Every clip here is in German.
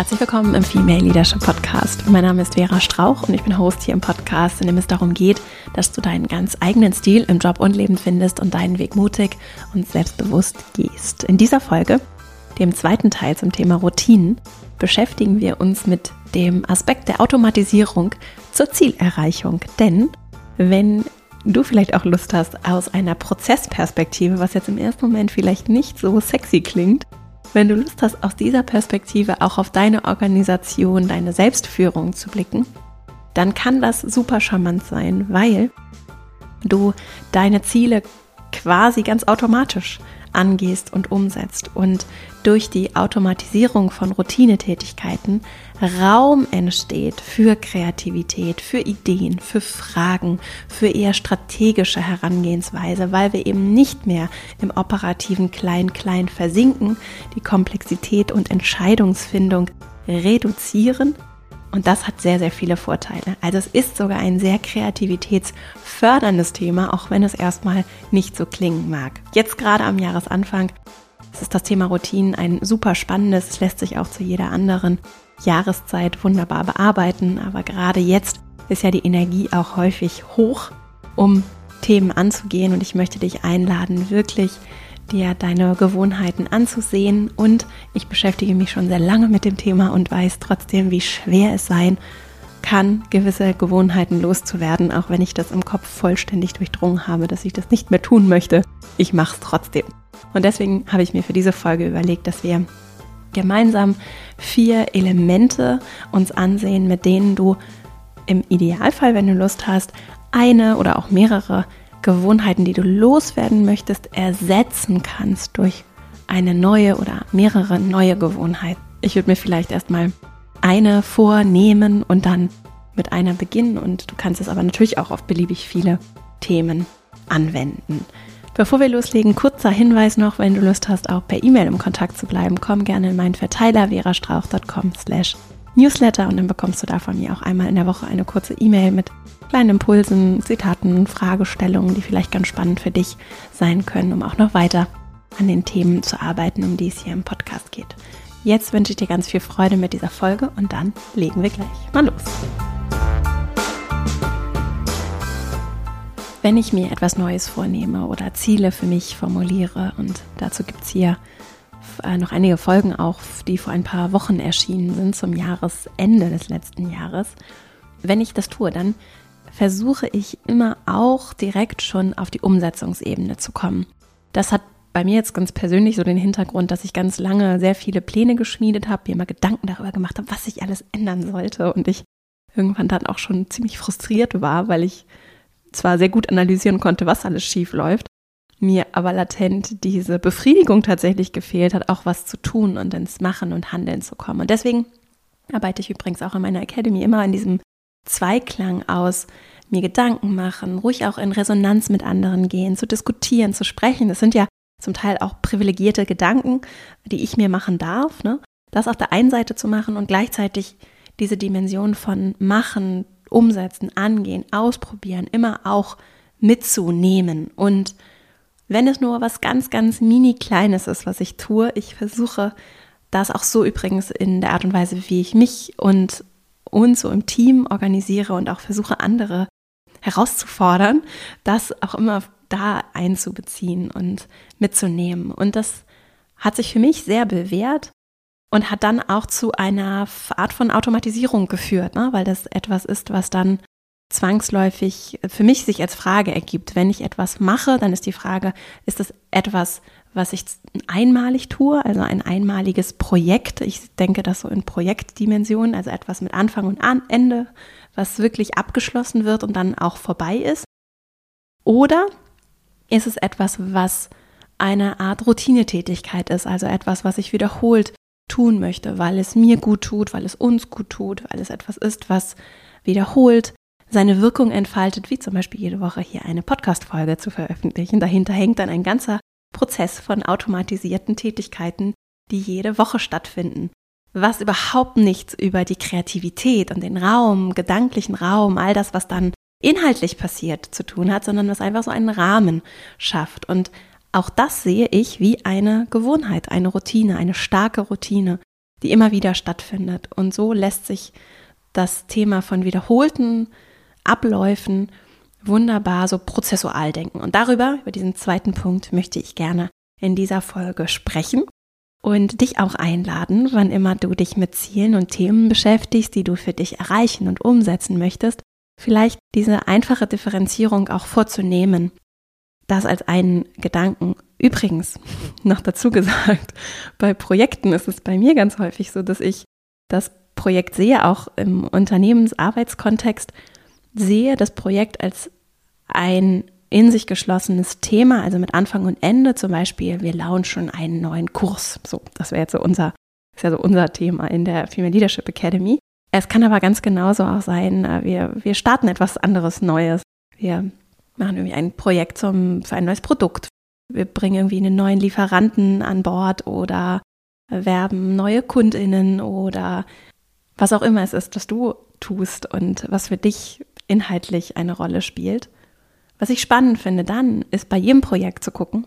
Herzlich willkommen im Female Leadership Podcast. Mein Name ist Vera Strauch und ich bin Host hier im Podcast, in dem es darum geht, dass du deinen ganz eigenen Stil im Job und Leben findest und deinen Weg mutig und selbstbewusst gehst. In dieser Folge, dem zweiten Teil zum Thema Routinen, beschäftigen wir uns mit dem Aspekt der Automatisierung zur Zielerreichung. Denn wenn du vielleicht auch Lust hast, aus einer Prozessperspektive, was jetzt im ersten Moment vielleicht nicht so sexy klingt, wenn du Lust hast, aus dieser Perspektive auch auf deine Organisation, deine Selbstführung zu blicken, dann kann das super charmant sein, weil du deine Ziele quasi ganz automatisch angehst und umsetzt. Und durch die Automatisierung von Routinetätigkeiten Raum entsteht für Kreativität, für Ideen, für Fragen, für eher strategische Herangehensweise, weil wir eben nicht mehr im operativen Klein-Klein versinken, die Komplexität und Entscheidungsfindung reduzieren, und das hat sehr, sehr viele Vorteile. Also es ist sogar ein sehr kreativitätsförderndes Thema, auch wenn es erstmal nicht so klingen mag. Jetzt gerade am Jahresanfang ist das Thema Routinen ein super spannendes. Es lässt sich auch zu jeder anderen Jahreszeit wunderbar bearbeiten. Aber gerade jetzt ist ja die Energie auch häufig hoch, um Themen anzugehen. Und ich möchte dich einladen, wirklich dir deine Gewohnheiten anzusehen. Und ich beschäftige mich schon sehr lange mit dem Thema und weiß trotzdem, wie schwer es sein kann, gewisse Gewohnheiten loszuwerden, auch wenn ich das im Kopf vollständig durchdrungen habe, dass ich das nicht mehr tun möchte. Ich mache es trotzdem. Und deswegen habe ich mir für diese Folge überlegt, dass wir gemeinsam vier Elemente uns ansehen, mit denen du im Idealfall, wenn du Lust hast, eine oder auch mehrere Gewohnheiten, die du loswerden möchtest, ersetzen kannst durch eine neue oder mehrere neue Gewohnheiten. Ich würde mir vielleicht erstmal eine vornehmen und dann mit einer beginnen und du kannst es aber natürlich auch auf beliebig viele Themen anwenden. Bevor wir loslegen, kurzer Hinweis noch, wenn du Lust hast, auch per E-Mail im Kontakt zu bleiben, komm gerne in meinen Verteiler verastrauch.com slash newsletter und dann bekommst du da von mir auch einmal in der Woche eine kurze E-Mail mit kleinen Impulsen, Zitaten, Fragestellungen, die vielleicht ganz spannend für dich sein können, um auch noch weiter an den Themen zu arbeiten, um die es hier im Podcast geht. Jetzt wünsche ich dir ganz viel Freude mit dieser Folge und dann legen wir gleich mal los. Wenn ich mir etwas Neues vornehme oder Ziele für mich formuliere, und dazu gibt es hier äh, noch einige Folgen auch, die vor ein paar Wochen erschienen sind, zum Jahresende des letzten Jahres, wenn ich das tue, dann versuche ich immer auch direkt schon auf die Umsetzungsebene zu kommen. Das hat bei mir jetzt ganz persönlich so den Hintergrund, dass ich ganz lange sehr viele Pläne geschmiedet habe, mir immer Gedanken darüber gemacht habe, was ich alles ändern sollte. Und ich irgendwann dann auch schon ziemlich frustriert war, weil ich zwar sehr gut analysieren konnte, was alles schief läuft, mir aber latent diese Befriedigung tatsächlich gefehlt hat, auch was zu tun und ins Machen und Handeln zu kommen. Und deswegen arbeite ich übrigens auch in meiner Academy immer an diesem Zweiklang aus, mir Gedanken machen, ruhig auch in Resonanz mit anderen gehen, zu diskutieren, zu sprechen. Das sind ja zum Teil auch privilegierte Gedanken, die ich mir machen darf. Ne? Das auf der einen Seite zu machen und gleichzeitig diese Dimension von machen, umsetzen, angehen, ausprobieren, immer auch mitzunehmen. Und wenn es nur was ganz, ganz mini kleines ist, was ich tue, ich versuche das auch so übrigens in der Art und Weise, wie ich mich und uns so im Team organisiere und auch versuche, andere herauszufordern, das auch immer da einzubeziehen und mitzunehmen. Und das hat sich für mich sehr bewährt und hat dann auch zu einer Art von Automatisierung geführt, ne? weil das etwas ist, was dann zwangsläufig für mich sich als Frage ergibt. Wenn ich etwas mache, dann ist die Frage, ist das etwas, was ich einmalig tue, also ein einmaliges Projekt. Ich denke das so in Projektdimensionen, also etwas mit Anfang und Ende, was wirklich abgeschlossen wird und dann auch vorbei ist. Oder ist es etwas, was eine Art Routinetätigkeit ist, also etwas, was ich wiederholt tun möchte, weil es mir gut tut, weil es uns gut tut, weil es etwas ist, was wiederholt seine Wirkung entfaltet, wie zum Beispiel jede Woche hier eine Podcast-Folge zu veröffentlichen. Dahinter hängt dann ein ganzer Prozess von automatisierten Tätigkeiten, die jede Woche stattfinden. Was überhaupt nichts über die Kreativität und den Raum, gedanklichen Raum, all das, was dann inhaltlich passiert, zu tun hat, sondern was einfach so einen Rahmen schafft. Und auch das sehe ich wie eine Gewohnheit, eine Routine, eine starke Routine, die immer wieder stattfindet. Und so lässt sich das Thema von wiederholten Abläufen wunderbar so prozessual denken. Und darüber, über diesen zweiten Punkt, möchte ich gerne in dieser Folge sprechen und dich auch einladen, wann immer du dich mit Zielen und Themen beschäftigst, die du für dich erreichen und umsetzen möchtest, vielleicht diese einfache Differenzierung auch vorzunehmen. Das als einen Gedanken. Übrigens, noch dazu gesagt, bei Projekten ist es bei mir ganz häufig so, dass ich das Projekt sehe, auch im Unternehmensarbeitskontext, sehe das Projekt als ein in sich geschlossenes Thema, also mit Anfang und Ende. Zum Beispiel, wir launchen einen neuen Kurs. So, das wäre jetzt so unser, ist ja so unser Thema in der Female Leadership Academy. Es kann aber ganz genauso auch sein, äh, wir, wir starten etwas anderes Neues. Wir machen irgendwie ein Projekt zum, für ein neues Produkt. Wir bringen irgendwie einen neuen Lieferanten an Bord oder werben neue KundInnen oder was auch immer es ist, was du tust und was für dich inhaltlich eine Rolle spielt. Was ich spannend finde dann, ist bei jedem Projekt zu gucken,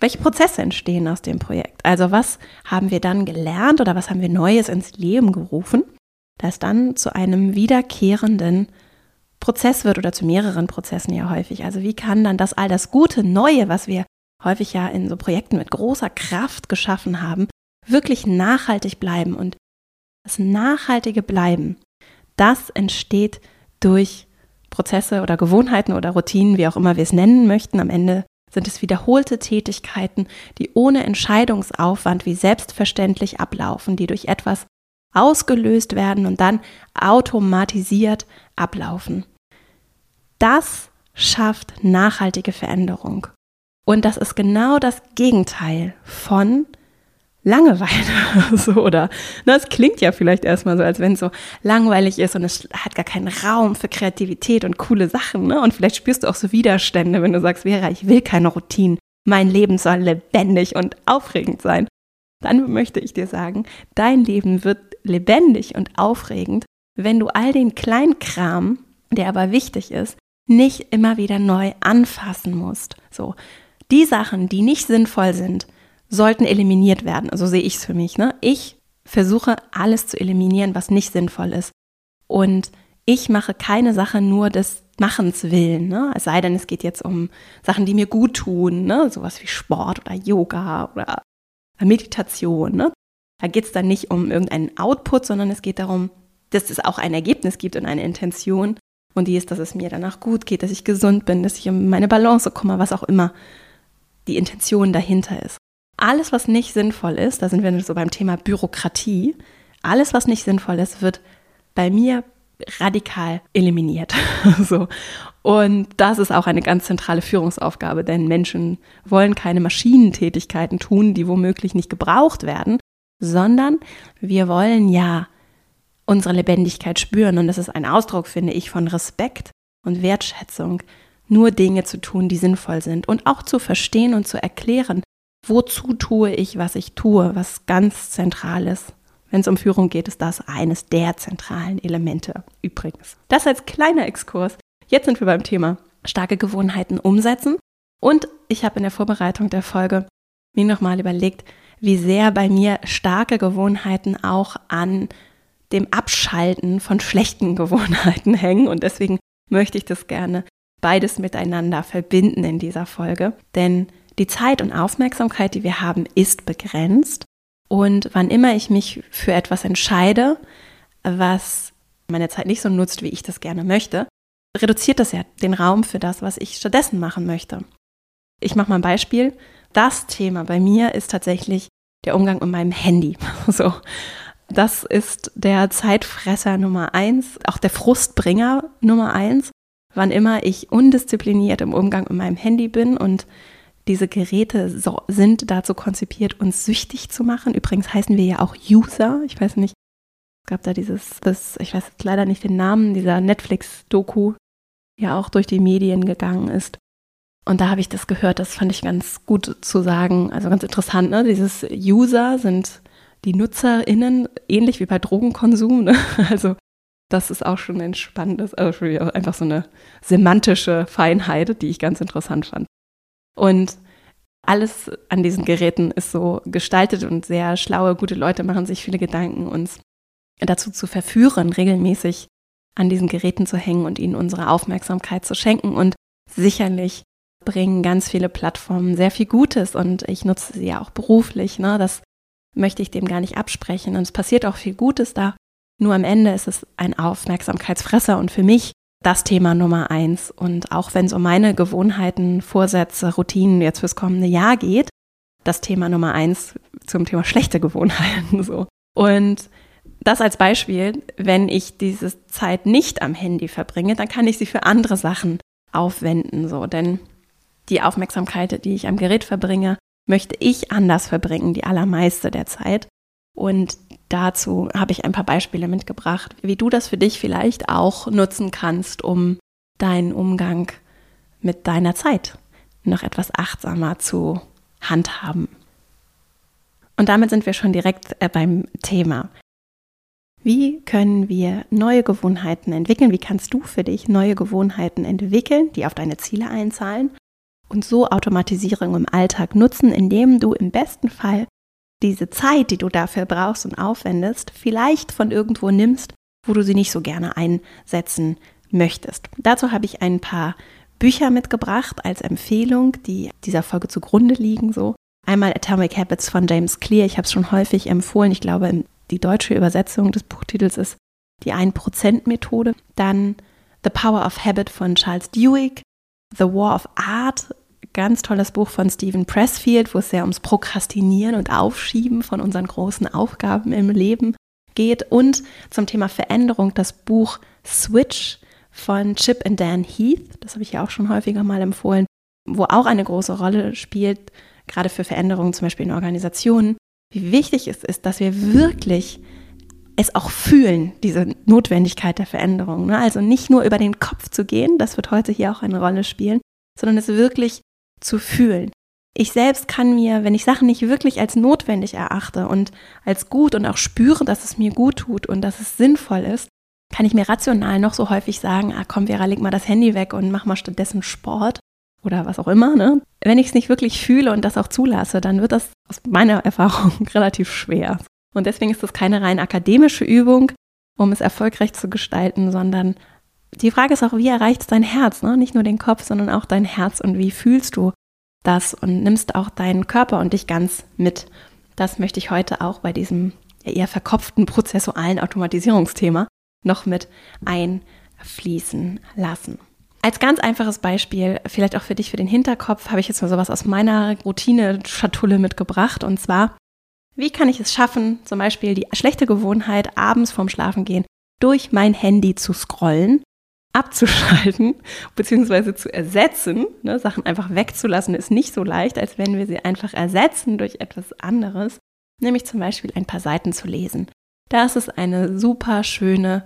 welche Prozesse entstehen aus dem Projekt. Also was haben wir dann gelernt oder was haben wir Neues ins Leben gerufen, das dann zu einem wiederkehrenden Prozess wird oder zu mehreren Prozessen ja häufig. Also wie kann dann das all das Gute, Neue, was wir häufig ja in so Projekten mit großer Kraft geschaffen haben, wirklich nachhaltig bleiben. Und das nachhaltige Bleiben, das entsteht durch Prozesse oder Gewohnheiten oder Routinen, wie auch immer wir es nennen möchten. Am Ende sind es wiederholte Tätigkeiten, die ohne Entscheidungsaufwand wie selbstverständlich ablaufen, die durch etwas ausgelöst werden und dann automatisiert ablaufen. Das schafft nachhaltige Veränderung. Und das ist genau das Gegenteil von Langeweile. so, oder na, es klingt ja vielleicht erstmal so, als wenn es so langweilig ist und es hat gar keinen Raum für Kreativität und coole Sachen. Ne? Und vielleicht spürst du auch so Widerstände, wenn du sagst, Vera, ich will keine Routinen. Mein Leben soll lebendig und aufregend sein. Dann möchte ich dir sagen, dein Leben wird lebendig und aufregend, wenn du all den Kleinkram, der aber wichtig ist, nicht immer wieder neu anfassen musst. So, die Sachen, die nicht sinnvoll sind, sollten eliminiert werden. So sehe ich es für mich. Ne? Ich versuche alles zu eliminieren, was nicht sinnvoll ist. Und ich mache keine Sache nur des Machens willen. Ne? Es sei denn, es geht jetzt um Sachen, die mir gut tun, ne? sowas wie Sport oder Yoga oder Meditation. Ne? Da geht es dann nicht um irgendeinen Output, sondern es geht darum, dass es auch ein Ergebnis gibt und eine Intention. Und die ist, dass es mir danach gut geht, dass ich gesund bin, dass ich um meine Balance komme, was auch immer die Intention dahinter ist. Alles, was nicht sinnvoll ist, da sind wir so beim Thema Bürokratie, alles, was nicht sinnvoll ist, wird bei mir radikal eliminiert. so. Und das ist auch eine ganz zentrale Führungsaufgabe, denn Menschen wollen keine Maschinentätigkeiten tun, die womöglich nicht gebraucht werden, sondern wir wollen ja unsere Lebendigkeit spüren. Und das ist ein Ausdruck, finde ich, von Respekt und Wertschätzung, nur Dinge zu tun, die sinnvoll sind und auch zu verstehen und zu erklären, wozu tue ich, was ich tue, was ganz zentral ist. Wenn es um Führung geht, ist das eines der zentralen Elemente übrigens. Das als kleiner Exkurs. Jetzt sind wir beim Thema starke Gewohnheiten umsetzen. Und ich habe in der Vorbereitung der Folge mir nochmal überlegt, wie sehr bei mir starke Gewohnheiten auch an dem Abschalten von schlechten Gewohnheiten hängen. Und deswegen möchte ich das gerne beides miteinander verbinden in dieser Folge. Denn die Zeit und Aufmerksamkeit, die wir haben, ist begrenzt. Und wann immer ich mich für etwas entscheide, was meine Zeit nicht so nutzt, wie ich das gerne möchte, reduziert das ja den Raum für das, was ich stattdessen machen möchte. Ich mache mal ein Beispiel. Das Thema bei mir ist tatsächlich der Umgang mit meinem Handy. So. Das ist der Zeitfresser Nummer eins, auch der Frustbringer Nummer eins. Wann immer ich undiszipliniert im Umgang mit meinem Handy bin und diese Geräte so, sind dazu konzipiert, uns süchtig zu machen. Übrigens heißen wir ja auch User. Ich weiß nicht, es gab da dieses, das, ich weiß jetzt leider nicht den Namen, dieser Netflix-Doku, ja auch durch die Medien gegangen ist. Und da habe ich das gehört, das fand ich ganz gut zu sagen, also ganz interessant, ne? Dieses User sind die NutzerInnen, ähnlich wie bei Drogenkonsum, ne? Also das ist auch schon ein spannendes, also einfach so eine semantische Feinheit, die ich ganz interessant fand. Und alles an diesen Geräten ist so gestaltet und sehr schlaue, gute Leute machen sich viele Gedanken, uns dazu zu verführen, regelmäßig an diesen Geräten zu hängen und ihnen unsere Aufmerksamkeit zu schenken. Und sicherlich bringen ganz viele Plattformen sehr viel Gutes und ich nutze sie ja auch beruflich. Ne? Das möchte ich dem gar nicht absprechen. Und es passiert auch viel Gutes da. Nur am Ende ist es ein Aufmerksamkeitsfresser und für mich das Thema Nummer eins. Und auch wenn es um meine Gewohnheiten, Vorsätze, Routinen jetzt fürs kommende Jahr geht, das Thema Nummer eins zum Thema schlechte Gewohnheiten so. Und das als Beispiel, wenn ich diese Zeit nicht am Handy verbringe, dann kann ich sie für andere Sachen aufwenden, so. Denn die Aufmerksamkeit, die ich am Gerät verbringe, möchte ich anders verbringen, die allermeiste der Zeit. Und dazu habe ich ein paar Beispiele mitgebracht, wie du das für dich vielleicht auch nutzen kannst, um deinen Umgang mit deiner Zeit noch etwas achtsamer zu handhaben. Und damit sind wir schon direkt äh, beim Thema. Wie können wir neue Gewohnheiten entwickeln? Wie kannst du für dich neue Gewohnheiten entwickeln, die auf deine Ziele einzahlen und so Automatisierung im Alltag nutzen, indem du im besten Fall diese Zeit, die du dafür brauchst und aufwendest, vielleicht von irgendwo nimmst, wo du sie nicht so gerne einsetzen möchtest. Dazu habe ich ein paar Bücher mitgebracht als Empfehlung, die dieser Folge zugrunde liegen. So einmal Atomic Habits von James Clear. Ich habe es schon häufig empfohlen. Ich glaube, die deutsche Übersetzung des Buchtitels ist die 1%-Methode. Dann The Power of Habit von Charles Duhigg, The War of Art ganz tolles Buch von Stephen Pressfield, wo es sehr ums Prokrastinieren und Aufschieben von unseren großen Aufgaben im Leben geht. Und zum Thema Veränderung das Buch Switch von Chip and Dan Heath. Das habe ich ja auch schon häufiger mal empfohlen, wo auch eine große Rolle spielt, gerade für Veränderungen, zum Beispiel in Organisationen. Wie wichtig es ist, dass wir wirklich es auch fühlen, diese Notwendigkeit der Veränderung. Ne? Also nicht nur über den Kopf zu gehen, das wird heute hier auch eine Rolle spielen, sondern es wirklich zu fühlen. Ich selbst kann mir, wenn ich Sachen nicht wirklich als notwendig erachte und als gut und auch spüre, dass es mir gut tut und dass es sinnvoll ist, kann ich mir rational noch so häufig sagen, ah komm Vera, leg mal das Handy weg und mach mal stattdessen Sport oder was auch immer. Ne? Wenn ich es nicht wirklich fühle und das auch zulasse, dann wird das aus meiner Erfahrung relativ schwer. Und deswegen ist das keine rein akademische Übung, um es erfolgreich zu gestalten, sondern die Frage ist auch, wie erreicht es dein Herz? Ne? Nicht nur den Kopf, sondern auch dein Herz und wie fühlst du das und nimmst auch deinen Körper und dich ganz mit. Das möchte ich heute auch bei diesem eher verkopften prozessualen Automatisierungsthema noch mit einfließen lassen. Als ganz einfaches Beispiel, vielleicht auch für dich für den Hinterkopf, habe ich jetzt mal sowas aus meiner Routine-Schatulle mitgebracht. Und zwar, wie kann ich es schaffen, zum Beispiel die schlechte Gewohnheit, abends vorm Schlafengehen durch mein Handy zu scrollen abzuschalten bzw. zu ersetzen, ne, Sachen einfach wegzulassen, ist nicht so leicht, als wenn wir sie einfach ersetzen durch etwas anderes, nämlich zum Beispiel ein paar Seiten zu lesen. Das ist eine super schöne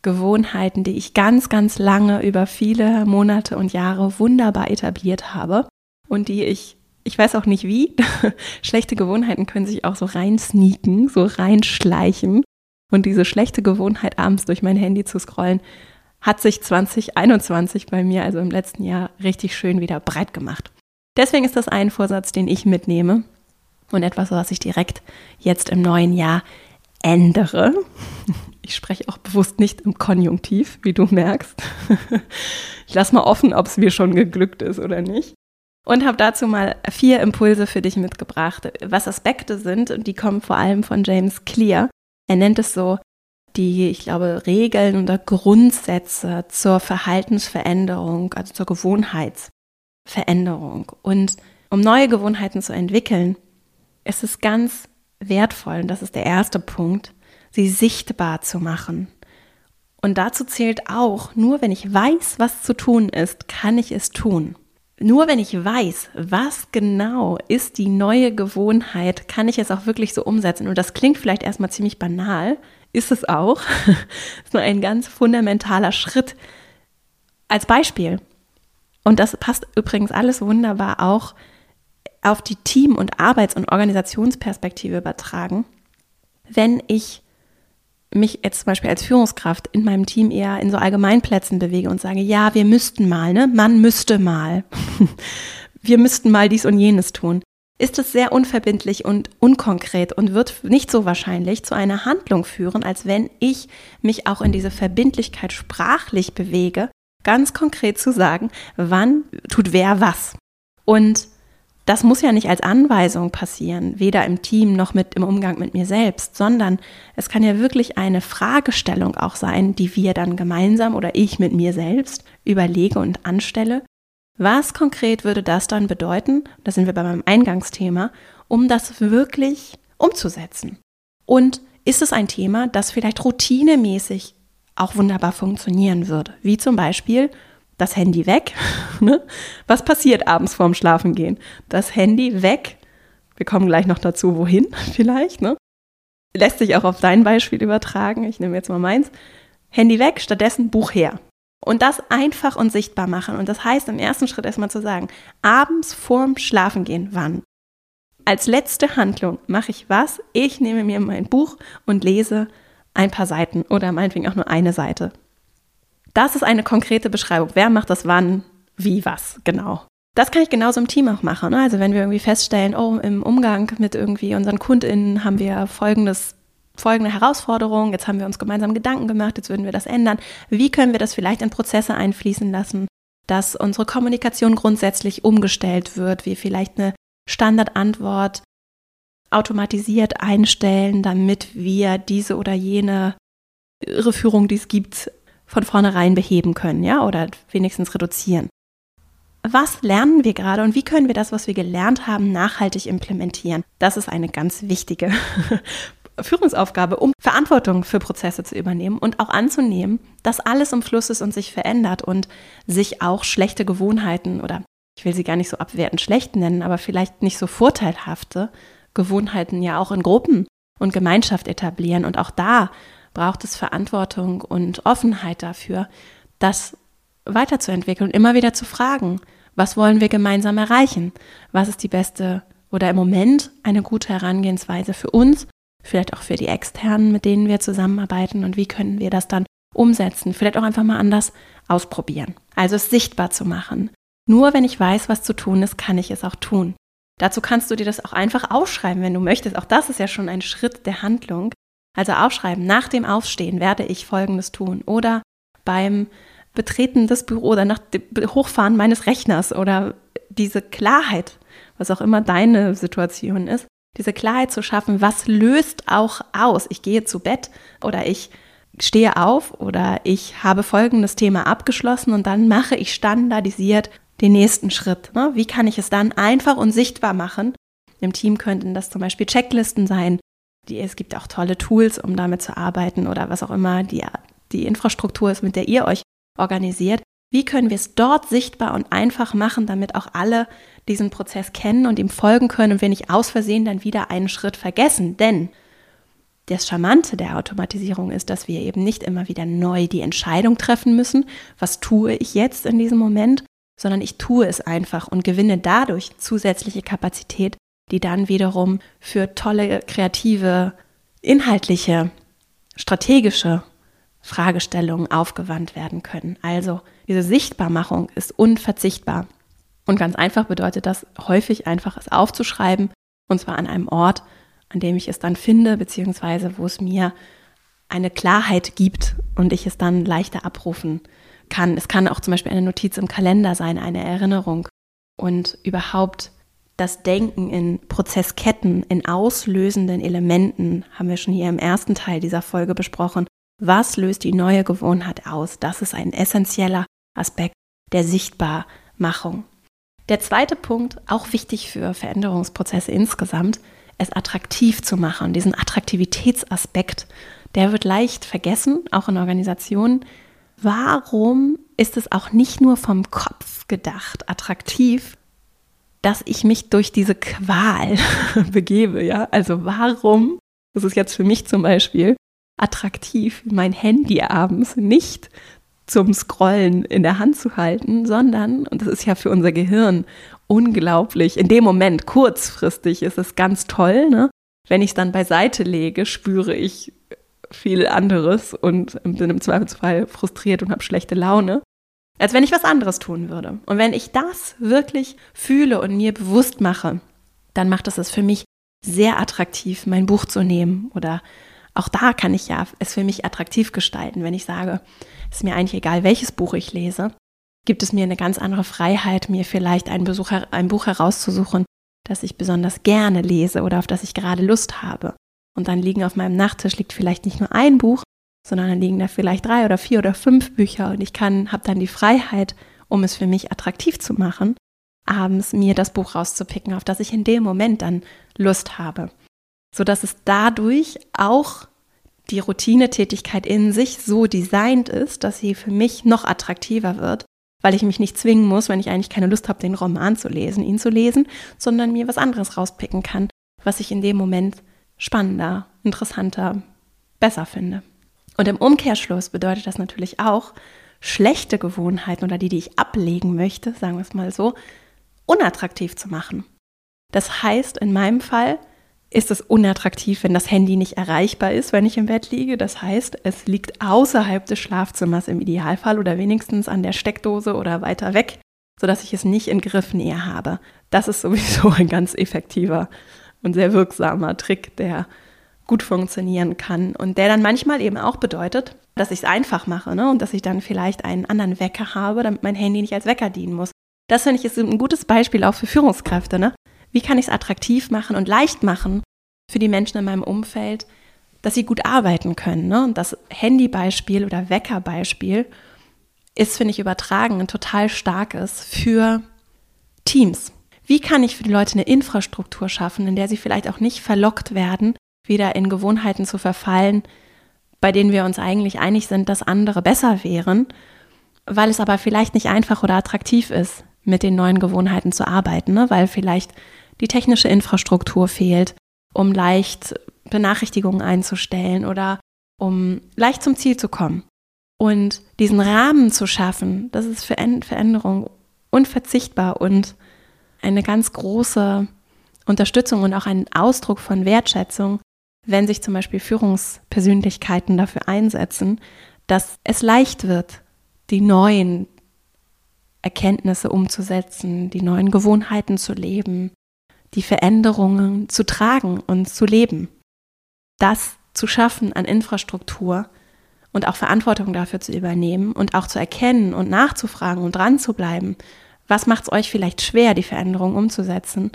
Gewohnheit, die ich ganz, ganz lange über viele Monate und Jahre wunderbar etabliert habe und die ich, ich weiß auch nicht wie, schlechte Gewohnheiten können sich auch so reinsneaken, so reinschleichen. Und diese schlechte Gewohnheit, abends durch mein Handy zu scrollen, hat sich 2021 bei mir, also im letzten Jahr, richtig schön wieder breit gemacht. Deswegen ist das ein Vorsatz, den ich mitnehme und etwas, was ich direkt jetzt im neuen Jahr ändere. Ich spreche auch bewusst nicht im Konjunktiv, wie du merkst. Ich lasse mal offen, ob es mir schon geglückt ist oder nicht. Und habe dazu mal vier Impulse für dich mitgebracht, was Aspekte sind und die kommen vor allem von James Clear. Er nennt es so die, ich glaube, Regeln oder Grundsätze zur Verhaltensveränderung, also zur Gewohnheitsveränderung. Und um neue Gewohnheiten zu entwickeln, ist es ganz wertvoll, und das ist der erste Punkt, sie sichtbar zu machen. Und dazu zählt auch, nur wenn ich weiß, was zu tun ist, kann ich es tun. Nur wenn ich weiß, was genau ist die neue Gewohnheit, kann ich es auch wirklich so umsetzen. Und das klingt vielleicht erstmal ziemlich banal, ist es auch. ist nur ein ganz fundamentaler Schritt. Als Beispiel. Und das passt übrigens alles wunderbar auch auf die Team- und Arbeits- und Organisationsperspektive übertragen. Wenn ich mich jetzt zum Beispiel als Führungskraft in meinem Team eher in so Allgemeinplätzen bewege und sage, ja, wir müssten mal, ne? Man müsste mal. wir müssten mal dies und jenes tun, ist es sehr unverbindlich und unkonkret und wird nicht so wahrscheinlich zu einer Handlung führen, als wenn ich mich auch in diese Verbindlichkeit sprachlich bewege, ganz konkret zu sagen, wann tut wer was. Und das muss ja nicht als Anweisung passieren, weder im Team noch mit im Umgang mit mir selbst, sondern es kann ja wirklich eine Fragestellung auch sein, die wir dann gemeinsam oder ich mit mir selbst überlege und anstelle. Was konkret würde das dann bedeuten? Da sind wir bei meinem Eingangsthema, um das wirklich umzusetzen. Und ist es ein Thema, das vielleicht routinemäßig auch wunderbar funktionieren würde? Wie zum Beispiel, das Handy weg. Ne? Was passiert abends vorm Schlafengehen? Das Handy weg. Wir kommen gleich noch dazu, wohin vielleicht. Ne? Lässt sich auch auf dein Beispiel übertragen. Ich nehme jetzt mal meins. Handy weg, stattdessen Buch her. Und das einfach und sichtbar machen. Und das heißt im ersten Schritt erstmal zu sagen, abends vorm Schlafengehen, wann? Als letzte Handlung mache ich was? Ich nehme mir mein Buch und lese ein paar Seiten oder meinetwegen auch nur eine Seite. Das ist eine konkrete Beschreibung. Wer macht das wann, wie, was, genau. Das kann ich genauso im Team auch machen. Ne? Also wenn wir irgendwie feststellen, oh, im Umgang mit irgendwie unseren KundInnen haben wir folgendes, folgende Herausforderung, jetzt haben wir uns gemeinsam Gedanken gemacht, jetzt würden wir das ändern. Wie können wir das vielleicht in Prozesse einfließen lassen, dass unsere Kommunikation grundsätzlich umgestellt wird, wie vielleicht eine Standardantwort automatisiert einstellen, damit wir diese oder jene Irreführung, die es gibt, von vornherein beheben können, ja, oder wenigstens reduzieren. Was lernen wir gerade und wie können wir das, was wir gelernt haben, nachhaltig implementieren? Das ist eine ganz wichtige Führungsaufgabe, um Verantwortung für Prozesse zu übernehmen und auch anzunehmen, dass alles im Fluss ist und sich verändert und sich auch schlechte Gewohnheiten oder ich will sie gar nicht so abwertend schlecht nennen, aber vielleicht nicht so vorteilhafte Gewohnheiten ja auch in Gruppen und Gemeinschaft etablieren und auch da braucht es Verantwortung und Offenheit dafür, das weiterzuentwickeln und immer wieder zu fragen, was wollen wir gemeinsam erreichen? Was ist die beste oder im Moment eine gute Herangehensweise für uns, vielleicht auch für die Externen, mit denen wir zusammenarbeiten und wie können wir das dann umsetzen? Vielleicht auch einfach mal anders ausprobieren. Also es sichtbar zu machen. Nur wenn ich weiß, was zu tun ist, kann ich es auch tun. Dazu kannst du dir das auch einfach aufschreiben, wenn du möchtest. Auch das ist ja schon ein Schritt der Handlung. Also aufschreiben, nach dem Aufstehen werde ich Folgendes tun oder beim Betreten des Büros oder nach dem Hochfahren meines Rechners oder diese Klarheit, was auch immer deine Situation ist, diese Klarheit zu schaffen, was löst auch aus? Ich gehe zu Bett oder ich stehe auf oder ich habe folgendes Thema abgeschlossen und dann mache ich standardisiert den nächsten Schritt. Ne? Wie kann ich es dann einfach und sichtbar machen? Im Team könnten das zum Beispiel Checklisten sein, die, es gibt auch tolle Tools, um damit zu arbeiten oder was auch immer die, die Infrastruktur ist, mit der ihr euch organisiert. Wie können wir es dort sichtbar und einfach machen, damit auch alle diesen Prozess kennen und ihm folgen können und wir nicht aus Versehen dann wieder einen Schritt vergessen? Denn das Charmante der Automatisierung ist, dass wir eben nicht immer wieder neu die Entscheidung treffen müssen, was tue ich jetzt in diesem Moment, sondern ich tue es einfach und gewinne dadurch zusätzliche Kapazität, die dann wiederum für tolle, kreative, inhaltliche, strategische Fragestellungen aufgewandt werden können. Also diese Sichtbarmachung ist unverzichtbar. Und ganz einfach bedeutet das häufig einfach es aufzuschreiben und zwar an einem Ort, an dem ich es dann finde, beziehungsweise wo es mir eine Klarheit gibt und ich es dann leichter abrufen kann. Es kann auch zum Beispiel eine Notiz im Kalender sein, eine Erinnerung und überhaupt das Denken in Prozessketten, in auslösenden Elementen, haben wir schon hier im ersten Teil dieser Folge besprochen. Was löst die neue Gewohnheit aus? Das ist ein essentieller Aspekt der Sichtbarmachung. Der zweite Punkt, auch wichtig für Veränderungsprozesse insgesamt, es attraktiv zu machen. Diesen Attraktivitätsaspekt, der wird leicht vergessen, auch in Organisationen. Warum ist es auch nicht nur vom Kopf gedacht attraktiv, dass ich mich durch diese Qual begebe, ja. Also warum, das ist jetzt für mich zum Beispiel attraktiv, mein Handy abends nicht zum Scrollen in der Hand zu halten, sondern, und das ist ja für unser Gehirn unglaublich, in dem Moment, kurzfristig ist es ganz toll, ne? Wenn ich es dann beiseite lege, spüre ich viel anderes und bin im Zweifelsfall frustriert und habe schlechte Laune. Als wenn ich was anderes tun würde. Und wenn ich das wirklich fühle und mir bewusst mache, dann macht es es für mich sehr attraktiv, mein Buch zu nehmen. Oder auch da kann ich ja es für mich attraktiv gestalten, wenn ich sage, es ist mir eigentlich egal, welches Buch ich lese, gibt es mir eine ganz andere Freiheit, mir vielleicht ein, Besuch, ein Buch herauszusuchen, das ich besonders gerne lese oder auf das ich gerade Lust habe. Und dann liegen auf meinem Nachttisch liegt vielleicht nicht nur ein Buch, sondern dann liegen da vielleicht drei oder vier oder fünf Bücher und ich kann, habe dann die Freiheit, um es für mich attraktiv zu machen, abends mir das Buch rauszupicken, auf das ich in dem Moment dann Lust habe. So dass es dadurch auch die Routinetätigkeit in sich so designt ist, dass sie für mich noch attraktiver wird, weil ich mich nicht zwingen muss, wenn ich eigentlich keine Lust habe, den Roman zu lesen, ihn zu lesen, sondern mir was anderes rauspicken kann, was ich in dem Moment spannender, interessanter, besser finde. Und im Umkehrschluss bedeutet das natürlich auch, schlechte Gewohnheiten oder die, die ich ablegen möchte, sagen wir es mal so, unattraktiv zu machen. Das heißt, in meinem Fall ist es unattraktiv, wenn das Handy nicht erreichbar ist, wenn ich im Bett liege. Das heißt, es liegt außerhalb des Schlafzimmers im Idealfall oder wenigstens an der Steckdose oder weiter weg, sodass ich es nicht in Griffnähe habe. Das ist sowieso ein ganz effektiver und sehr wirksamer Trick, der gut funktionieren kann und der dann manchmal eben auch bedeutet, dass ich es einfach mache ne? und dass ich dann vielleicht einen anderen Wecker habe, damit mein Handy nicht als Wecker dienen muss. Das finde ich ist ein gutes Beispiel auch für Führungskräfte. Ne? Wie kann ich es attraktiv machen und leicht machen für die Menschen in meinem Umfeld, dass sie gut arbeiten können? Ne? Und das Handybeispiel oder Weckerbeispiel ist, finde ich, übertragen ein total starkes für Teams. Wie kann ich für die Leute eine Infrastruktur schaffen, in der sie vielleicht auch nicht verlockt werden, wieder in Gewohnheiten zu verfallen, bei denen wir uns eigentlich einig sind, dass andere besser wären, weil es aber vielleicht nicht einfach oder attraktiv ist, mit den neuen Gewohnheiten zu arbeiten, ne? weil vielleicht die technische Infrastruktur fehlt, um leicht Benachrichtigungen einzustellen oder um leicht zum Ziel zu kommen. Und diesen Rahmen zu schaffen, das ist für Veränderung unverzichtbar und eine ganz große Unterstützung und auch ein Ausdruck von Wertschätzung wenn sich zum Beispiel Führungspersönlichkeiten dafür einsetzen, dass es leicht wird, die neuen Erkenntnisse umzusetzen, die neuen Gewohnheiten zu leben, die Veränderungen zu tragen und zu leben. Das zu schaffen an Infrastruktur und auch Verantwortung dafür zu übernehmen und auch zu erkennen und nachzufragen und dran zu bleiben. Was macht es euch vielleicht schwer, die Veränderung umzusetzen?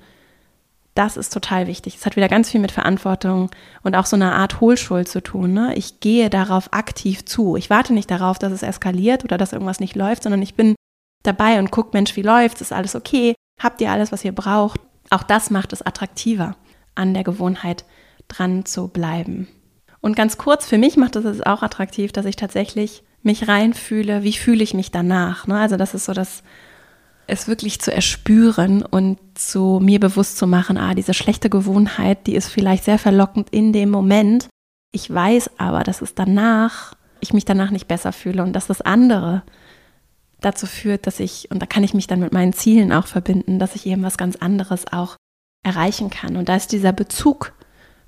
Das ist total wichtig. Es hat wieder ganz viel mit Verantwortung und auch so einer Art Hohlschuld zu tun. Ne? Ich gehe darauf aktiv zu. Ich warte nicht darauf, dass es eskaliert oder dass irgendwas nicht läuft, sondern ich bin dabei und gucke, Mensch, wie läuft Ist alles okay? Habt ihr alles, was ihr braucht? Auch das macht es attraktiver, an der Gewohnheit dran zu bleiben. Und ganz kurz, für mich macht es auch attraktiv, dass ich tatsächlich mich reinfühle, wie fühle ich mich danach. Ne? Also das ist so das es wirklich zu erspüren und zu mir bewusst zu machen, ah, diese schlechte Gewohnheit, die ist vielleicht sehr verlockend in dem Moment. Ich weiß aber, dass es danach, ich mich danach nicht besser fühle und dass das andere dazu führt, dass ich, und da kann ich mich dann mit meinen Zielen auch verbinden, dass ich eben was ganz anderes auch erreichen kann. Und da ist dieser Bezug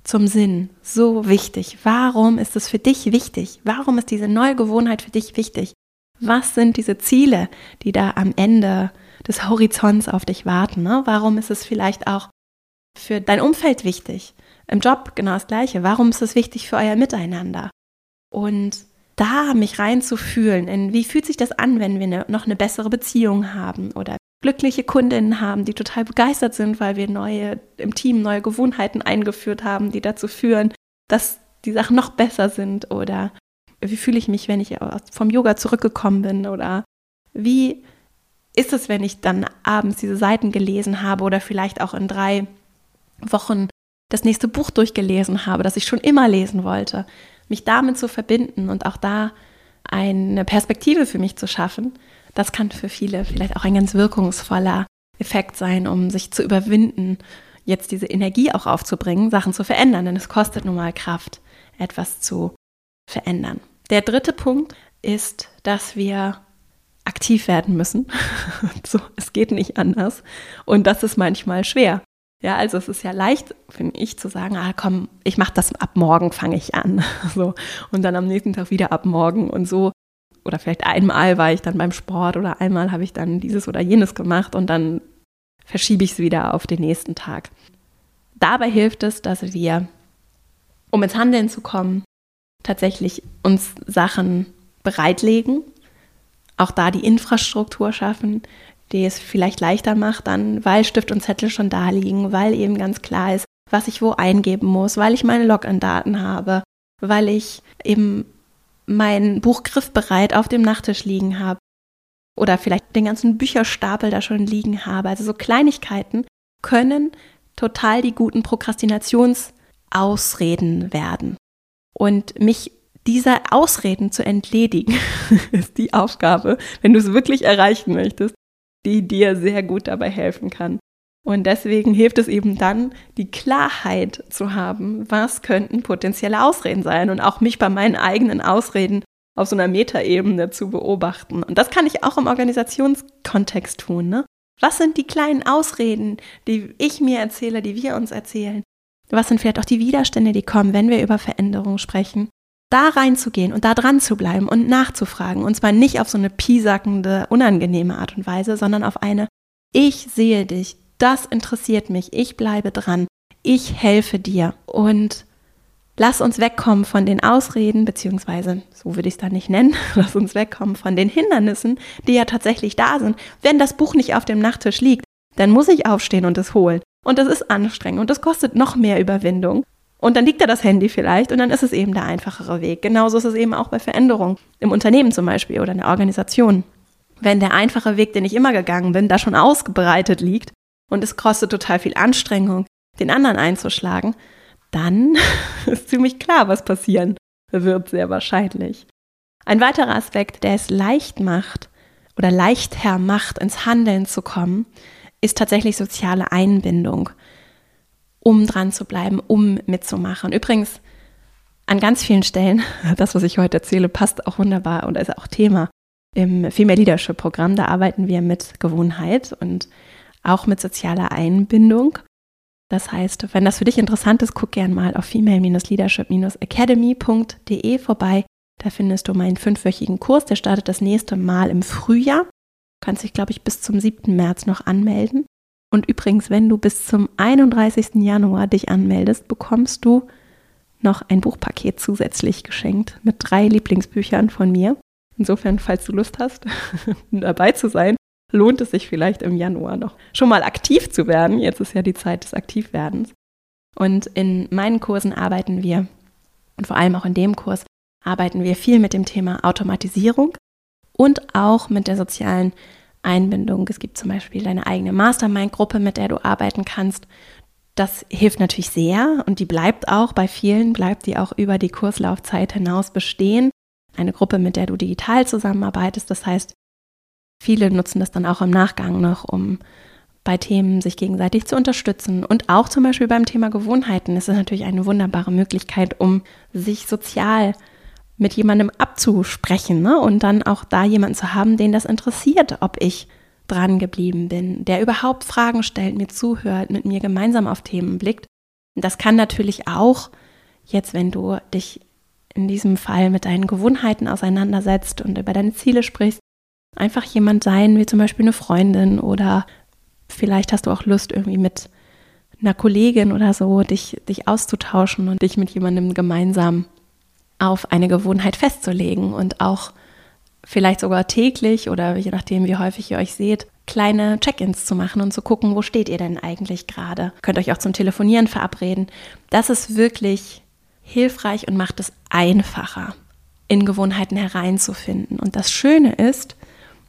zum Sinn so wichtig. Warum ist es für dich wichtig? Warum ist diese neue Gewohnheit für dich wichtig? Was sind diese Ziele, die da am Ende des Horizonts auf dich warten. Ne? Warum ist es vielleicht auch für dein Umfeld wichtig? Im Job genau das Gleiche. Warum ist es wichtig für euer Miteinander? Und da mich reinzufühlen, in wie fühlt sich das an, wenn wir eine, noch eine bessere Beziehung haben oder glückliche Kundinnen haben, die total begeistert sind, weil wir neue im Team neue Gewohnheiten eingeführt haben, die dazu führen, dass die Sachen noch besser sind oder wie fühle ich mich, wenn ich vom Yoga zurückgekommen bin oder wie ist es, wenn ich dann abends diese Seiten gelesen habe oder vielleicht auch in drei Wochen das nächste Buch durchgelesen habe, das ich schon immer lesen wollte, mich damit zu verbinden und auch da eine Perspektive für mich zu schaffen, das kann für viele vielleicht auch ein ganz wirkungsvoller Effekt sein, um sich zu überwinden, jetzt diese Energie auch aufzubringen, Sachen zu verändern, denn es kostet nun mal Kraft, etwas zu verändern. Der dritte Punkt ist, dass wir aktiv werden müssen. so, es geht nicht anders. Und das ist manchmal schwer. Ja, also es ist ja leicht, finde ich, zu sagen, ah komm, ich mache das ab morgen, fange ich an. so. Und dann am nächsten Tag wieder ab morgen. Und so oder vielleicht einmal war ich dann beim Sport oder einmal habe ich dann dieses oder jenes gemacht und dann verschiebe ich es wieder auf den nächsten Tag. Dabei hilft es, dass wir, um ins Handeln zu kommen, tatsächlich uns Sachen bereitlegen, auch da die Infrastruktur schaffen, die es vielleicht leichter macht, dann, weil Stift und Zettel schon da liegen, weil eben ganz klar ist, was ich wo eingeben muss, weil ich meine Login-Daten habe, weil ich eben mein Buch griffbereit auf dem Nachttisch liegen habe oder vielleicht den ganzen Bücherstapel da schon liegen habe. Also so Kleinigkeiten können total die guten Prokrastinationsausreden werden. Und mich dieser Ausreden zu entledigen, ist die Aufgabe, wenn du es wirklich erreichen möchtest, die dir sehr gut dabei helfen kann. Und deswegen hilft es eben dann, die Klarheit zu haben, was könnten potenzielle Ausreden sein und auch mich bei meinen eigenen Ausreden auf so einer Metaebene zu beobachten. Und das kann ich auch im Organisationskontext tun. Ne? Was sind die kleinen Ausreden, die ich mir erzähle, die wir uns erzählen? Was sind vielleicht auch die Widerstände, die kommen, wenn wir über Veränderung sprechen? Da reinzugehen und da dran zu bleiben und nachzufragen. Und zwar nicht auf so eine piesackende, unangenehme Art und Weise, sondern auf eine, ich sehe dich, das interessiert mich, ich bleibe dran, ich helfe dir und lass uns wegkommen von den Ausreden, beziehungsweise, so würde ich es da nicht nennen, lass uns wegkommen von den Hindernissen, die ja tatsächlich da sind. Wenn das Buch nicht auf dem Nachttisch liegt, dann muss ich aufstehen und es holen. Und das ist anstrengend und das kostet noch mehr Überwindung. Und dann liegt da das Handy vielleicht und dann ist es eben der einfachere Weg. Genauso ist es eben auch bei Veränderungen im Unternehmen zum Beispiel oder in der Organisation. Wenn der einfache Weg, den ich immer gegangen bin, da schon ausgebreitet liegt, und es kostet total viel Anstrengung, den anderen einzuschlagen, dann ist ziemlich klar, was passieren wird, sehr wahrscheinlich. Ein weiterer Aspekt, der es leicht macht oder leichter macht, ins Handeln zu kommen, ist tatsächlich soziale Einbindung, um dran zu bleiben, um mitzumachen. Übrigens, an ganz vielen Stellen, das, was ich heute erzähle, passt auch wunderbar und ist auch Thema im Female Leadership Programm. Da arbeiten wir mit Gewohnheit und auch mit sozialer Einbindung. Das heißt, wenn das für dich interessant ist, guck gern mal auf female-leadership-academy.de vorbei. Da findest du meinen fünfwöchigen Kurs. Der startet das nächste Mal im Frühjahr. Du kannst dich, glaube ich, bis zum 7. März noch anmelden. Und übrigens, wenn du bis zum 31. Januar dich anmeldest, bekommst du noch ein Buchpaket zusätzlich geschenkt mit drei Lieblingsbüchern von mir. Insofern, falls du Lust hast, dabei zu sein, lohnt es sich vielleicht im Januar noch schon mal aktiv zu werden. Jetzt ist ja die Zeit des Aktivwerdens. Und in meinen Kursen arbeiten wir, und vor allem auch in dem Kurs, arbeiten wir viel mit dem Thema Automatisierung und auch mit der sozialen Einbindung. Es gibt zum Beispiel deine eigene Mastermind-Gruppe, mit der du arbeiten kannst. Das hilft natürlich sehr und die bleibt auch bei vielen, bleibt die auch über die Kurslaufzeit hinaus bestehen. Eine Gruppe, mit der du digital zusammenarbeitest. Das heißt, Viele nutzen das dann auch im Nachgang noch, um bei Themen sich gegenseitig zu unterstützen. Und auch zum Beispiel beim Thema Gewohnheiten ist es natürlich eine wunderbare Möglichkeit, um sich sozial mit jemandem abzusprechen ne? und dann auch da jemanden zu haben, den das interessiert, ob ich dran geblieben bin, der überhaupt Fragen stellt, mir zuhört, mit mir gemeinsam auf Themen blickt. Das kann natürlich auch jetzt, wenn du dich in diesem Fall mit deinen Gewohnheiten auseinandersetzt und über deine Ziele sprichst, einfach jemand sein, wie zum Beispiel eine Freundin oder vielleicht hast du auch Lust, irgendwie mit einer Kollegin oder so, dich, dich auszutauschen und dich mit jemandem gemeinsam auf eine Gewohnheit festzulegen und auch vielleicht sogar täglich oder je nachdem, wie häufig ihr euch seht, kleine Check-ins zu machen und zu gucken, wo steht ihr denn eigentlich gerade. Könnt euch auch zum Telefonieren verabreden. Das ist wirklich hilfreich und macht es einfacher, in Gewohnheiten hereinzufinden. Und das Schöne ist,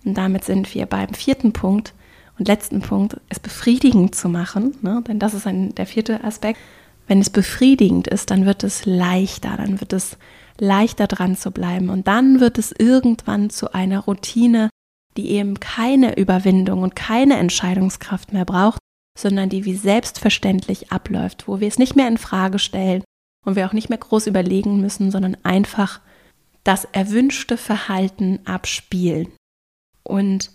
und damit sind wir beim vierten Punkt und letzten Punkt, es befriedigend zu machen. Ne? Denn das ist ein, der vierte Aspekt. Wenn es befriedigend ist, dann wird es leichter, dann wird es leichter dran zu bleiben. Und dann wird es irgendwann zu einer Routine, die eben keine Überwindung und keine Entscheidungskraft mehr braucht, sondern die wie selbstverständlich abläuft, wo wir es nicht mehr in Frage stellen und wir auch nicht mehr groß überlegen müssen, sondern einfach das erwünschte Verhalten abspielen. Und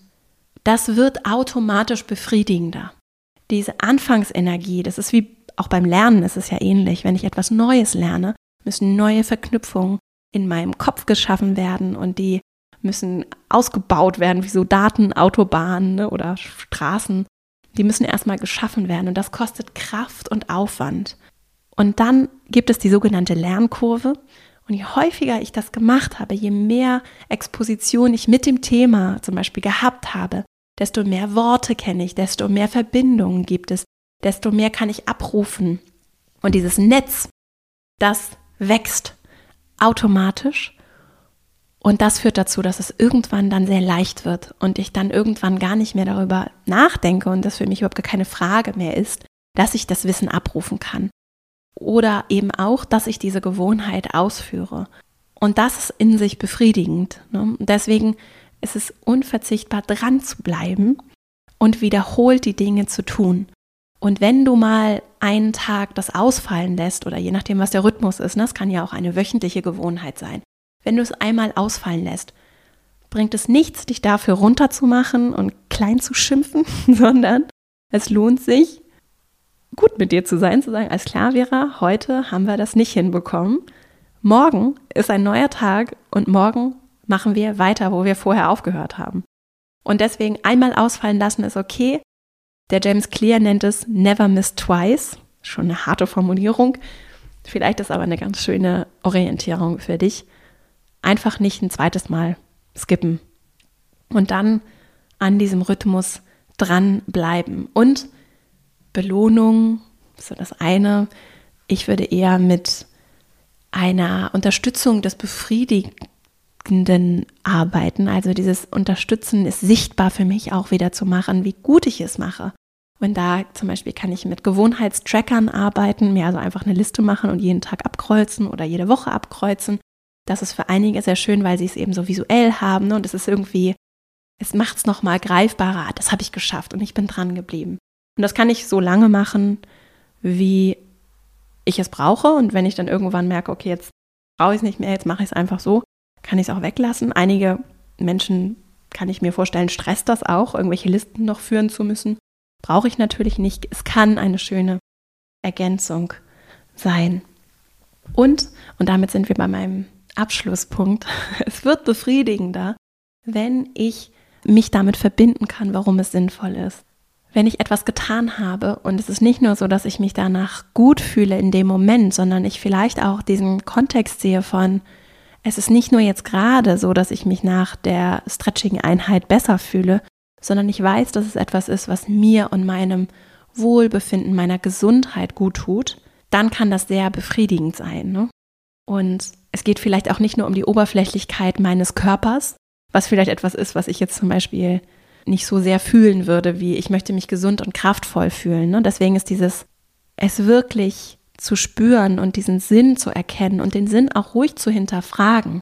das wird automatisch befriedigender. Diese Anfangsenergie, das ist wie auch beim Lernen ist es ja ähnlich. Wenn ich etwas Neues lerne, müssen neue Verknüpfungen in meinem Kopf geschaffen werden und die müssen ausgebaut werden, wie so Daten, Autobahnen ne, oder Straßen. Die müssen erstmal geschaffen werden und das kostet Kraft und Aufwand. Und dann gibt es die sogenannte Lernkurve. Und je häufiger ich das gemacht habe, je mehr Exposition ich mit dem Thema zum Beispiel gehabt habe, desto mehr Worte kenne ich, desto mehr Verbindungen gibt es, desto mehr kann ich abrufen. Und dieses Netz, das wächst automatisch. Und das führt dazu, dass es irgendwann dann sehr leicht wird und ich dann irgendwann gar nicht mehr darüber nachdenke und das für mich überhaupt keine Frage mehr ist, dass ich das Wissen abrufen kann. Oder eben auch, dass ich diese Gewohnheit ausführe. Und das ist in sich befriedigend. Ne? Deswegen ist es unverzichtbar, dran zu bleiben und wiederholt die Dinge zu tun. Und wenn du mal einen Tag das ausfallen lässt, oder je nachdem, was der Rhythmus ist, ne, das kann ja auch eine wöchentliche Gewohnheit sein, wenn du es einmal ausfallen lässt, bringt es nichts, dich dafür runterzumachen und klein zu schimpfen, sondern es lohnt sich, gut mit dir zu sein, zu sagen, als klar, Vera, heute haben wir das nicht hinbekommen. Morgen ist ein neuer Tag und morgen machen wir weiter, wo wir vorher aufgehört haben. Und deswegen einmal ausfallen lassen ist okay, der James Clear nennt es Never Miss Twice. Schon eine harte Formulierung. Vielleicht ist aber eine ganz schöne Orientierung für dich. Einfach nicht ein zweites Mal skippen. Und dann an diesem Rhythmus dranbleiben. Und Belohnung, so das eine. Ich würde eher mit einer Unterstützung des Befriedigenden arbeiten. Also dieses Unterstützen ist sichtbar für mich auch wieder zu machen, wie gut ich es mache. Und da zum Beispiel kann ich mit Gewohnheitstrackern arbeiten, mir also einfach eine Liste machen und jeden Tag abkreuzen oder jede Woche abkreuzen. Das ist für einige sehr schön, weil sie es eben so visuell haben ne? und es ist irgendwie, es macht es nochmal greifbarer. Das habe ich geschafft und ich bin dran geblieben. Und das kann ich so lange machen, wie ich es brauche. Und wenn ich dann irgendwann merke, okay, jetzt brauche ich es nicht mehr, jetzt mache ich es einfach so, kann ich es auch weglassen. Einige Menschen, kann ich mir vorstellen, stresst das auch, irgendwelche Listen noch führen zu müssen. Brauche ich natürlich nicht. Es kann eine schöne Ergänzung sein. Und, und damit sind wir bei meinem Abschlusspunkt, es wird befriedigender, wenn ich mich damit verbinden kann, warum es sinnvoll ist. Wenn ich etwas getan habe und es ist nicht nur so, dass ich mich danach gut fühle in dem Moment, sondern ich vielleicht auch diesen Kontext sehe von, es ist nicht nur jetzt gerade so, dass ich mich nach der Stretching-Einheit besser fühle, sondern ich weiß, dass es etwas ist, was mir und meinem Wohlbefinden, meiner Gesundheit gut tut, dann kann das sehr befriedigend sein. Ne? Und es geht vielleicht auch nicht nur um die Oberflächlichkeit meines Körpers, was vielleicht etwas ist, was ich jetzt zum Beispiel nicht so sehr fühlen würde, wie ich möchte mich gesund und kraftvoll fühlen. Ne? Deswegen ist dieses, es wirklich zu spüren und diesen Sinn zu erkennen und den Sinn auch ruhig zu hinterfragen.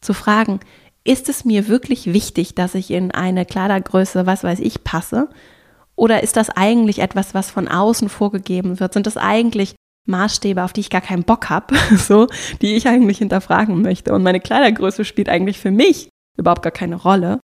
Zu fragen, ist es mir wirklich wichtig, dass ich in eine Kleidergröße, was weiß ich, passe? Oder ist das eigentlich etwas, was von außen vorgegeben wird? Sind das eigentlich Maßstäbe, auf die ich gar keinen Bock habe, so, die ich eigentlich hinterfragen möchte? Und meine Kleidergröße spielt eigentlich für mich überhaupt gar keine Rolle.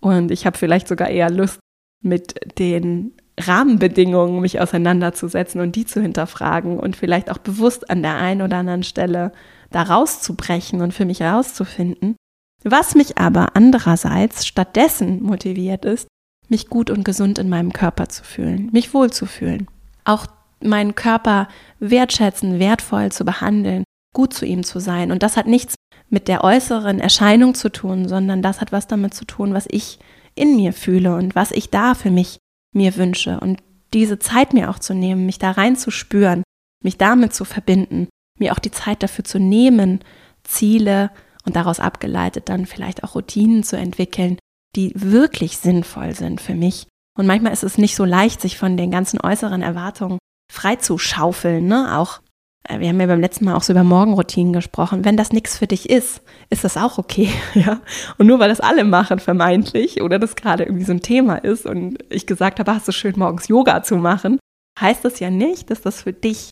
Und ich habe vielleicht sogar eher Lust, mit den Rahmenbedingungen mich auseinanderzusetzen und die zu hinterfragen und vielleicht auch bewusst an der einen oder anderen Stelle da rauszubrechen und für mich herauszufinden. Was mich aber andererseits stattdessen motiviert ist, mich gut und gesund in meinem Körper zu fühlen, mich wohlzufühlen. Auch meinen Körper wertschätzen, wertvoll zu behandeln, gut zu ihm zu sein. Und das hat nichts mit der äußeren Erscheinung zu tun, sondern das hat was damit zu tun, was ich in mir fühle und was ich da für mich mir wünsche und diese Zeit mir auch zu nehmen, mich da rein zu spüren, mich damit zu verbinden, mir auch die Zeit dafür zu nehmen, Ziele und daraus abgeleitet dann vielleicht auch Routinen zu entwickeln, die wirklich sinnvoll sind für mich. Und manchmal ist es nicht so leicht, sich von den ganzen äußeren Erwartungen freizuschaufeln, ne? Auch wir haben ja beim letzten Mal auch so über Morgenroutinen gesprochen. Wenn das nichts für dich ist, ist das auch okay, ja. Und nur weil das alle machen, vermeintlich, oder das gerade irgendwie so ein Thema ist und ich gesagt habe, hast du schön morgens Yoga zu machen, heißt das ja nicht, dass das für dich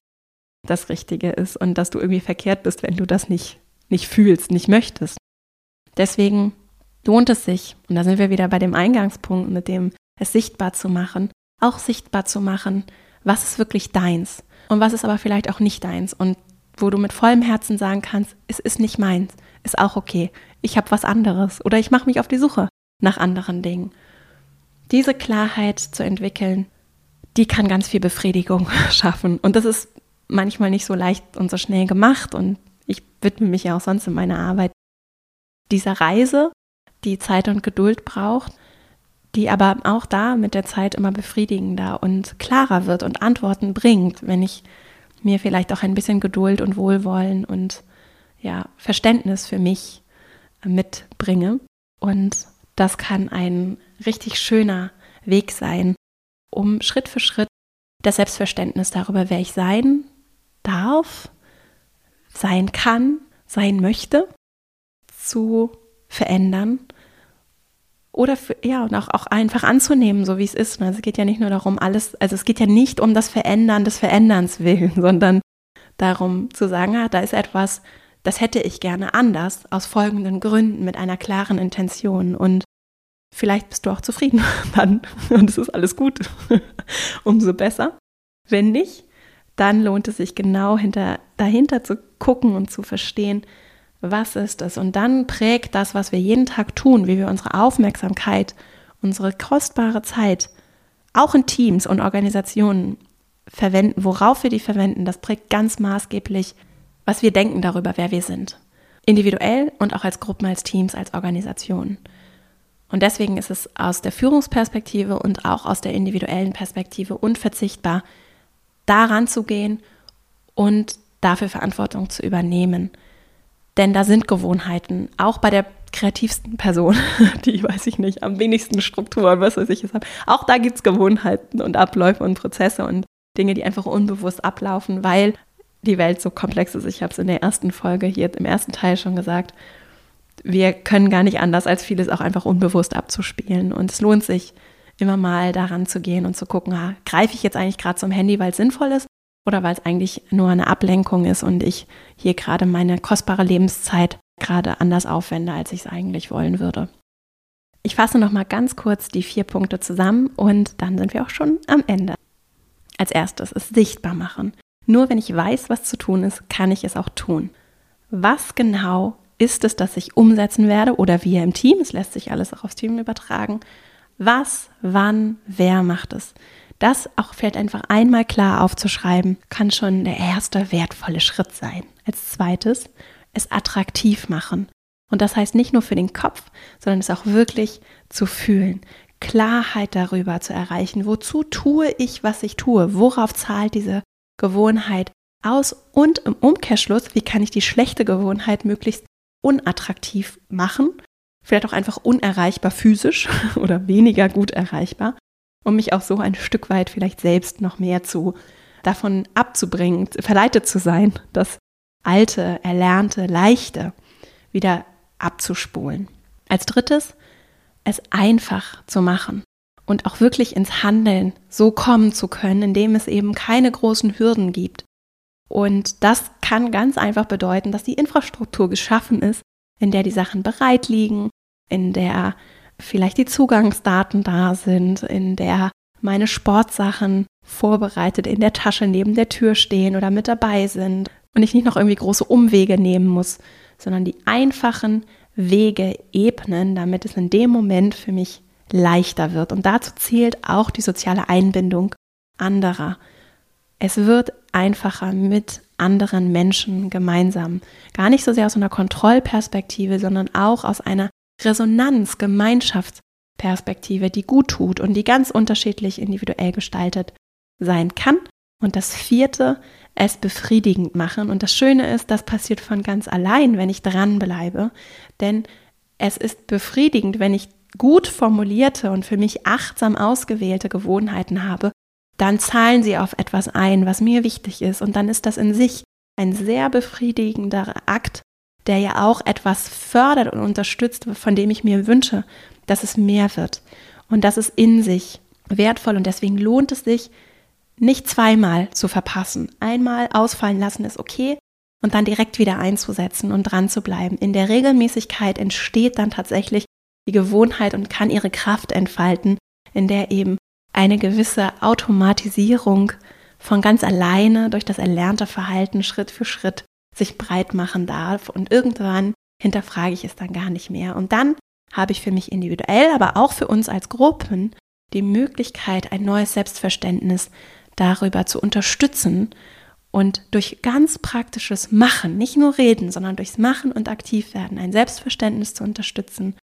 das Richtige ist und dass du irgendwie verkehrt bist, wenn du das nicht, nicht fühlst, nicht möchtest. Deswegen lohnt es sich, und da sind wir wieder bei dem Eingangspunkt, mit dem es sichtbar zu machen, auch sichtbar zu machen, was ist wirklich deins und was ist aber vielleicht auch nicht deins. Und wo du mit vollem Herzen sagen kannst, es ist nicht meins, ist auch okay. Ich habe was anderes oder ich mache mich auf die Suche nach anderen Dingen. Diese Klarheit zu entwickeln, die kann ganz viel Befriedigung schaffen. Und das ist manchmal nicht so leicht und so schnell gemacht. Und ich widme mich ja auch sonst in meiner Arbeit dieser Reise, die Zeit und Geduld braucht, die aber auch da mit der Zeit immer befriedigender und klarer wird und Antworten bringt, wenn ich mir vielleicht auch ein bisschen Geduld und Wohlwollen und ja, Verständnis für mich mitbringe. Und das kann ein richtig schöner Weg sein, um Schritt für Schritt das Selbstverständnis darüber, wer ich sein darf, sein kann, sein möchte, zu verändern oder für, ja, und auch, auch einfach anzunehmen, so wie es ist. Also es geht ja nicht nur darum, alles, also es geht ja nicht um das Verändern des Veränderns willen, sondern darum zu sagen, ah, da ist etwas, das hätte ich gerne anders, aus folgenden Gründen, mit einer klaren Intention. Und vielleicht bist du auch zufrieden dann und es ist alles gut. Umso besser. Wenn nicht, dann lohnt es sich genau hinter, dahinter zu gucken und zu verstehen, was ist es? Und dann prägt das, was wir jeden Tag tun, wie wir unsere Aufmerksamkeit, unsere kostbare Zeit, auch in Teams und Organisationen verwenden, worauf wir die verwenden, das prägt ganz maßgeblich, was wir denken darüber, wer wir sind. Individuell und auch als Gruppen, als Teams, als Organisationen. Und deswegen ist es aus der Führungsperspektive und auch aus der individuellen Perspektive unverzichtbar, daran zu gehen und dafür Verantwortung zu übernehmen. Denn da sind Gewohnheiten, auch bei der kreativsten Person, die, weiß ich nicht, am wenigsten Struktur und was weiß ich es haben. Auch da gibt es Gewohnheiten und Abläufe und Prozesse und Dinge, die einfach unbewusst ablaufen, weil die Welt so komplex ist. Ich habe es in der ersten Folge hier im ersten Teil schon gesagt. Wir können gar nicht anders, als vieles auch einfach unbewusst abzuspielen. Und es lohnt sich, immer mal daran zu gehen und zu gucken, ah, greife ich jetzt eigentlich gerade zum Handy, weil es sinnvoll ist oder weil es eigentlich nur eine Ablenkung ist und ich hier gerade meine kostbare Lebenszeit gerade anders aufwende, als ich es eigentlich wollen würde. Ich fasse noch mal ganz kurz die vier Punkte zusammen und dann sind wir auch schon am Ende. Als erstes ist sichtbar machen. Nur wenn ich weiß, was zu tun ist, kann ich es auch tun. Was genau ist es, das ich umsetzen werde oder wir im Team? Es lässt sich alles auch aufs Team übertragen. Was, wann, wer macht es? Das auch fällt einfach einmal klar aufzuschreiben, kann schon der erste wertvolle Schritt sein. Als zweites, es attraktiv machen. Und das heißt nicht nur für den Kopf, sondern es auch wirklich zu fühlen. Klarheit darüber zu erreichen, wozu tue ich, was ich tue, worauf zahlt diese Gewohnheit aus und im Umkehrschluss, wie kann ich die schlechte Gewohnheit möglichst unattraktiv machen, vielleicht auch einfach unerreichbar physisch oder weniger gut erreichbar um mich auch so ein Stück weit vielleicht selbst noch mehr zu davon abzubringen, verleitet zu sein, das alte, erlernte, leichte wieder abzuspulen. Als drittes, es einfach zu machen und auch wirklich ins Handeln so kommen zu können, indem es eben keine großen Hürden gibt. Und das kann ganz einfach bedeuten, dass die Infrastruktur geschaffen ist, in der die Sachen bereit liegen, in der vielleicht die Zugangsdaten da sind, in der meine Sportsachen vorbereitet in der Tasche neben der Tür stehen oder mit dabei sind und ich nicht noch irgendwie große Umwege nehmen muss, sondern die einfachen Wege ebnen, damit es in dem Moment für mich leichter wird. Und dazu zählt auch die soziale Einbindung anderer. Es wird einfacher mit anderen Menschen gemeinsam. Gar nicht so sehr aus einer Kontrollperspektive, sondern auch aus einer Resonanz, Gemeinschaftsperspektive, die gut tut und die ganz unterschiedlich individuell gestaltet sein kann. Und das vierte, es befriedigend machen. Und das Schöne ist, das passiert von ganz allein, wenn ich dranbleibe. Denn es ist befriedigend, wenn ich gut formulierte und für mich achtsam ausgewählte Gewohnheiten habe, dann zahlen sie auf etwas ein, was mir wichtig ist. Und dann ist das in sich ein sehr befriedigender Akt, der ja auch etwas fördert und unterstützt, von dem ich mir wünsche, dass es mehr wird. Und das ist in sich wertvoll und deswegen lohnt es sich, nicht zweimal zu verpassen. Einmal ausfallen lassen ist okay und dann direkt wieder einzusetzen und dran zu bleiben. In der Regelmäßigkeit entsteht dann tatsächlich die Gewohnheit und kann ihre Kraft entfalten, in der eben eine gewisse Automatisierung von ganz alleine durch das erlernte Verhalten Schritt für Schritt sich breit machen darf und irgendwann hinterfrage ich es dann gar nicht mehr. Und dann habe ich für mich individuell, aber auch für uns als Gruppen die Möglichkeit, ein neues Selbstverständnis darüber zu unterstützen und durch ganz praktisches Machen, nicht nur reden, sondern durchs Machen und aktiv werden, ein Selbstverständnis zu unterstützen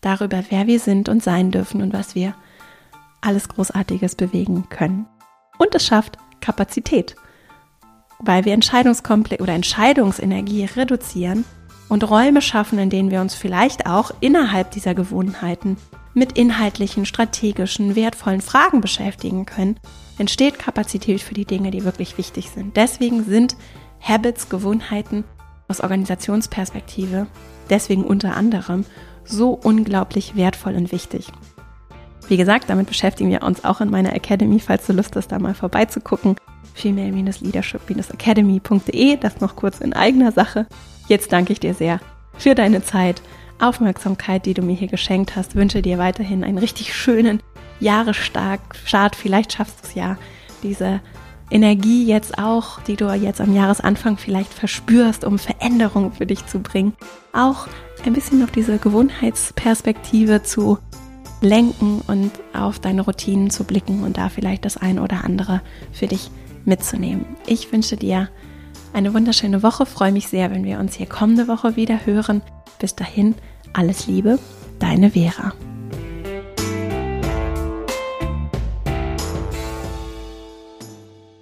darüber, wer wir sind und sein dürfen und was wir alles Großartiges bewegen können. Und es schafft Kapazität, weil wir Entscheidungskomplex oder Entscheidungsenergie reduzieren und Räume schaffen, in denen wir uns vielleicht auch innerhalb dieser Gewohnheiten mit inhaltlichen, strategischen, wertvollen Fragen beschäftigen können, entsteht Kapazität für die Dinge, die wirklich wichtig sind. Deswegen sind Habits, Gewohnheiten aus Organisationsperspektive, deswegen unter anderem, so unglaublich wertvoll und wichtig. Wie gesagt, damit beschäftigen wir uns auch in meiner Academy, falls du Lust hast, da mal vorbeizugucken. female-leadership-academy.de, das noch kurz in eigener Sache. Jetzt danke ich dir sehr für deine Zeit, Aufmerksamkeit, die du mir hier geschenkt hast. Wünsche dir weiterhin einen richtig schönen Jahresstart. Vielleicht schaffst du es ja, diese Energie jetzt auch, die du jetzt am Jahresanfang vielleicht verspürst, um Veränderungen für dich zu bringen, auch ein bisschen auf diese Gewohnheitsperspektive zu lenken und auf deine Routinen zu blicken und da vielleicht das eine oder andere für dich mitzunehmen. Ich wünsche dir eine wunderschöne Woche, freue mich sehr, wenn wir uns hier kommende Woche wieder hören. Bis dahin, alles Liebe, deine Vera.